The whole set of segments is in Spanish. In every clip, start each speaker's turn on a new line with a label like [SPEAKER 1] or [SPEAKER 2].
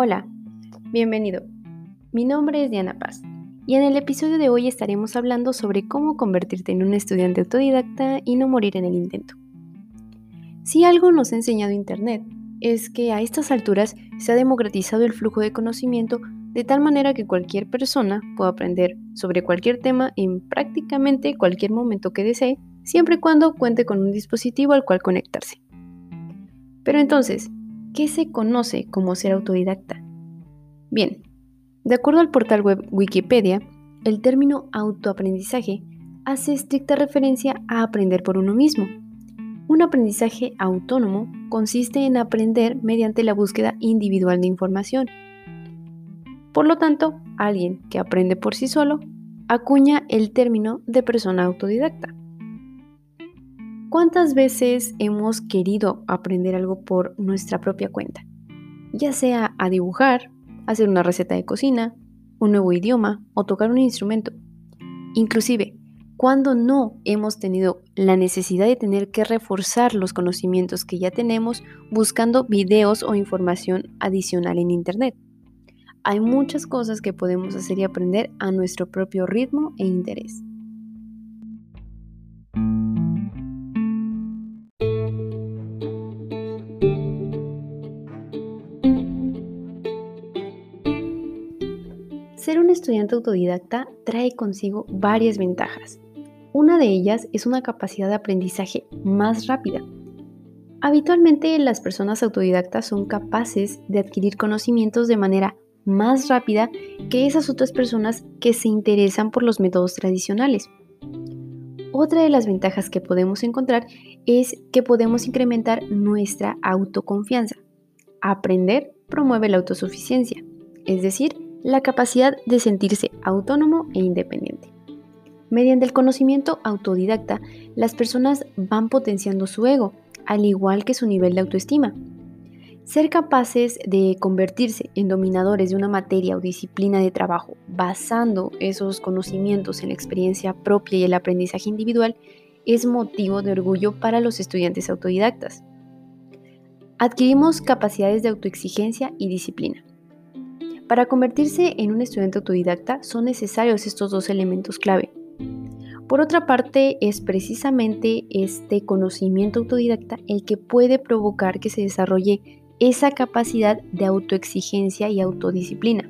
[SPEAKER 1] Hola, bienvenido. Mi nombre es Diana Paz y en el episodio de hoy estaremos hablando sobre cómo convertirte en un estudiante autodidacta y no morir en el intento. Si algo nos ha enseñado Internet es que a estas alturas se ha democratizado el flujo de conocimiento de tal manera que cualquier persona pueda aprender sobre cualquier tema en prácticamente cualquier momento que desee, siempre y cuando cuente con un dispositivo al cual conectarse. Pero entonces, ¿Qué se conoce como ser autodidacta? Bien, de acuerdo al portal web Wikipedia, el término autoaprendizaje hace estricta referencia a aprender por uno mismo. Un aprendizaje autónomo consiste en aprender mediante la búsqueda individual de información. Por lo tanto, alguien que aprende por sí solo acuña el término de persona autodidacta. ¿Cuántas veces hemos querido aprender algo por nuestra propia cuenta? Ya sea a dibujar, hacer una receta de cocina, un nuevo idioma o tocar un instrumento. Inclusive, cuando no hemos tenido la necesidad de tener que reforzar los conocimientos que ya tenemos buscando videos o información adicional en Internet. Hay muchas cosas que podemos hacer y aprender a nuestro propio ritmo e interés. Estudiante autodidacta trae consigo varias ventajas. Una de ellas es una capacidad de aprendizaje más rápida. Habitualmente las personas autodidactas son capaces de adquirir conocimientos de manera más rápida que esas otras personas que se interesan por los métodos tradicionales. Otra de las ventajas que podemos encontrar es que podemos incrementar nuestra autoconfianza. Aprender promueve la autosuficiencia, es decir, la capacidad de sentirse autónomo e independiente. Mediante el conocimiento autodidacta, las personas van potenciando su ego, al igual que su nivel de autoestima. Ser capaces de convertirse en dominadores de una materia o disciplina de trabajo basando esos conocimientos en la experiencia propia y el aprendizaje individual es motivo de orgullo para los estudiantes autodidactas. Adquirimos capacidades de autoexigencia y disciplina. Para convertirse en un estudiante autodidacta son necesarios estos dos elementos clave. Por otra parte, es precisamente este conocimiento autodidacta el que puede provocar que se desarrolle esa capacidad de autoexigencia y autodisciplina.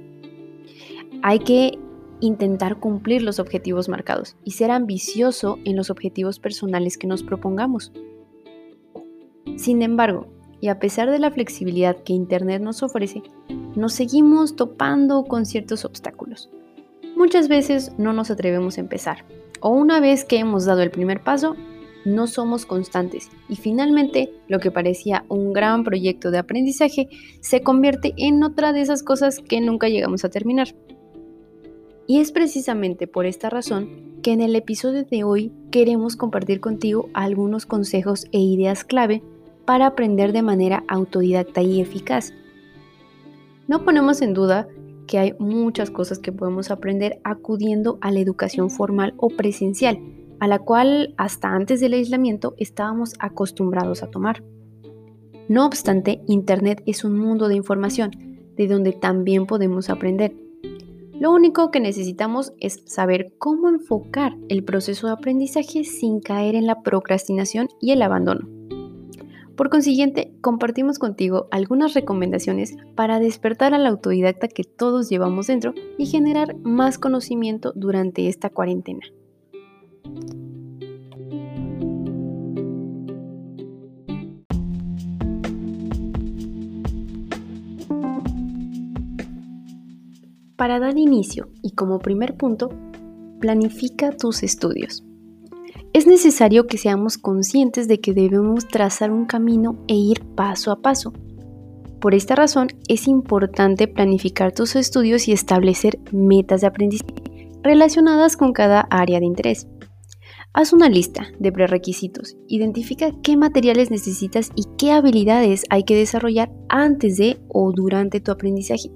[SPEAKER 1] Hay que intentar cumplir los objetivos marcados y ser ambicioso en los objetivos personales que nos propongamos. Sin embargo, y a pesar de la flexibilidad que Internet nos ofrece, nos seguimos topando con ciertos obstáculos. Muchas veces no nos atrevemos a empezar, o una vez que hemos dado el primer paso, no somos constantes y finalmente lo que parecía un gran proyecto de aprendizaje se convierte en otra de esas cosas que nunca llegamos a terminar. Y es precisamente por esta razón que en el episodio de hoy queremos compartir contigo algunos consejos e ideas clave para aprender de manera autodidacta y eficaz. No ponemos en duda que hay muchas cosas que podemos aprender acudiendo a la educación formal o presencial, a la cual hasta antes del aislamiento estábamos acostumbrados a tomar. No obstante, Internet es un mundo de información, de donde también podemos aprender. Lo único que necesitamos es saber cómo enfocar el proceso de aprendizaje sin caer en la procrastinación y el abandono. Por consiguiente, compartimos contigo algunas recomendaciones para despertar al autodidacta que todos llevamos dentro y generar más conocimiento durante esta cuarentena. Para dar inicio y como primer punto, planifica tus estudios. Es necesario que seamos conscientes de que debemos trazar un camino e ir paso a paso. Por esta razón es importante planificar tus estudios y establecer metas de aprendizaje relacionadas con cada área de interés. Haz una lista de prerequisitos, identifica qué materiales necesitas y qué habilidades hay que desarrollar antes de o durante tu aprendizaje.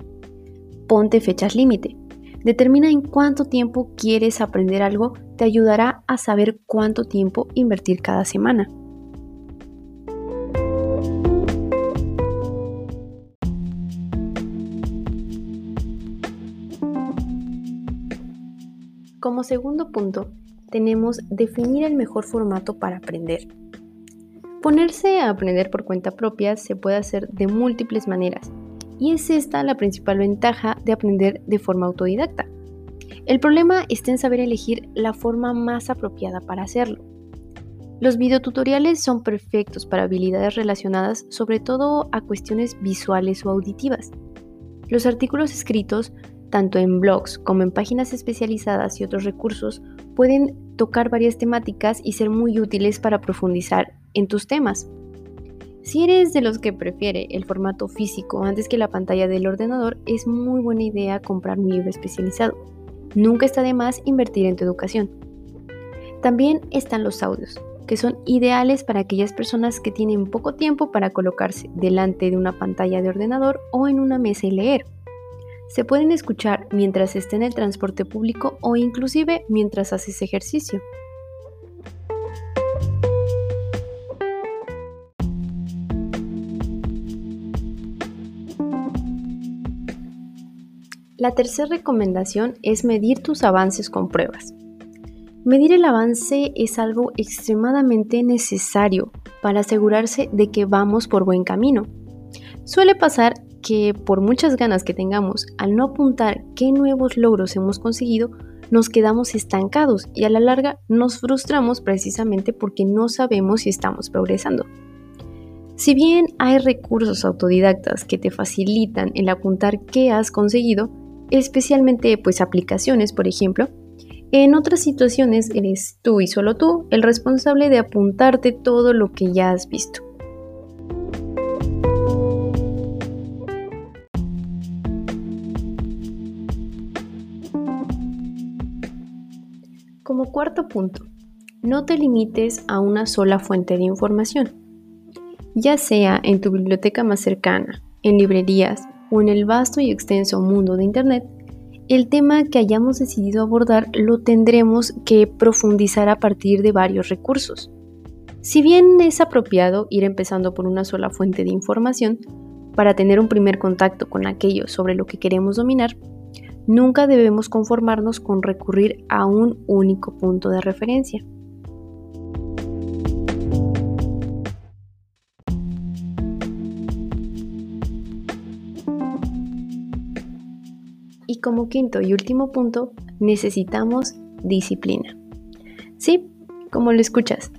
[SPEAKER 1] Ponte fechas límite. Determina en cuánto tiempo quieres aprender algo, te ayudará a saber cuánto tiempo invertir cada semana. Como segundo punto, tenemos definir el mejor formato para aprender. Ponerse a aprender por cuenta propia se puede hacer de múltiples maneras, y es esta la principal ventaja de aprender de forma autodidacta. El problema está en saber elegir la forma más apropiada para hacerlo. Los videotutoriales son perfectos para habilidades relacionadas sobre todo a cuestiones visuales o auditivas. Los artículos escritos, tanto en blogs como en páginas especializadas y otros recursos, pueden tocar varias temáticas y ser muy útiles para profundizar en tus temas. Si eres de los que prefiere el formato físico antes que la pantalla del ordenador, es muy buena idea comprar un libro especializado. Nunca está de más invertir en tu educación. También están los audios, que son ideales para aquellas personas que tienen poco tiempo para colocarse delante de una pantalla de ordenador o en una mesa y leer. Se pueden escuchar mientras esté en el transporte público o inclusive mientras haces ejercicio. La tercera recomendación es medir tus avances con pruebas. Medir el avance es algo extremadamente necesario para asegurarse de que vamos por buen camino. Suele pasar que por muchas ganas que tengamos, al no apuntar qué nuevos logros hemos conseguido, nos quedamos estancados y a la larga nos frustramos precisamente porque no sabemos si estamos progresando. Si bien hay recursos autodidactas que te facilitan el apuntar qué has conseguido, especialmente pues aplicaciones, por ejemplo, en otras situaciones eres tú y solo tú el responsable de apuntarte todo lo que ya has visto. Como cuarto punto, no te limites a una sola fuente de información, ya sea en tu biblioteca más cercana, en librerías, en el vasto y extenso mundo de Internet, el tema que hayamos decidido abordar lo tendremos que profundizar a partir de varios recursos. Si bien es apropiado ir empezando por una sola fuente de información para tener un primer contacto con aquello sobre lo que queremos dominar, nunca debemos conformarnos con recurrir a un único punto de referencia. Como quinto y último punto, necesitamos disciplina. Sí, como lo escuchas,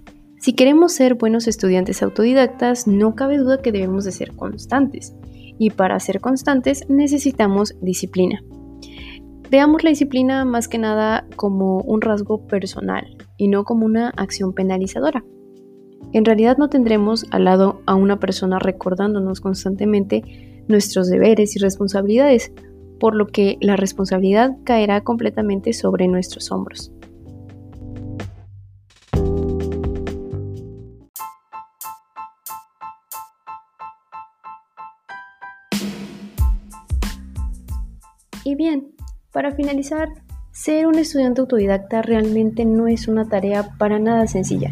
[SPEAKER 1] si queremos ser buenos estudiantes autodidactas, no cabe duda que debemos de ser constantes. Y para ser constantes necesitamos disciplina. Veamos la disciplina más que nada como un rasgo personal y no como una acción penalizadora. En realidad no tendremos al lado a una persona recordándonos constantemente nuestros deberes y responsabilidades, por lo que la responsabilidad caerá completamente sobre nuestros hombros. Y bien, para finalizar, ser un estudiante autodidacta realmente no es una tarea para nada sencilla.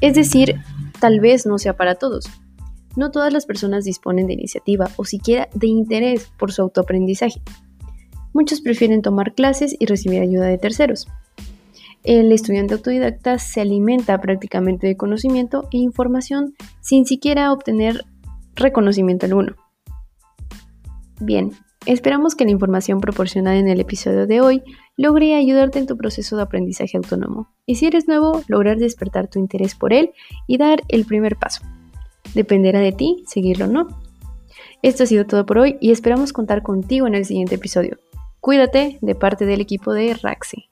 [SPEAKER 1] Es decir, tal vez no sea para todos. No todas las personas disponen de iniciativa o siquiera de interés por su autoaprendizaje. Muchos prefieren tomar clases y recibir ayuda de terceros. El estudiante autodidacta se alimenta prácticamente de conocimiento e información sin siquiera obtener reconocimiento alguno. Bien, esperamos que la información proporcionada en el episodio de hoy logre ayudarte en tu proceso de aprendizaje autónomo y si eres nuevo, lograr despertar tu interés por él y dar el primer paso. Dependerá de ti seguirlo o no. Esto ha sido todo por hoy y esperamos contar contigo en el siguiente episodio. Cuídate de parte del equipo de Raxi.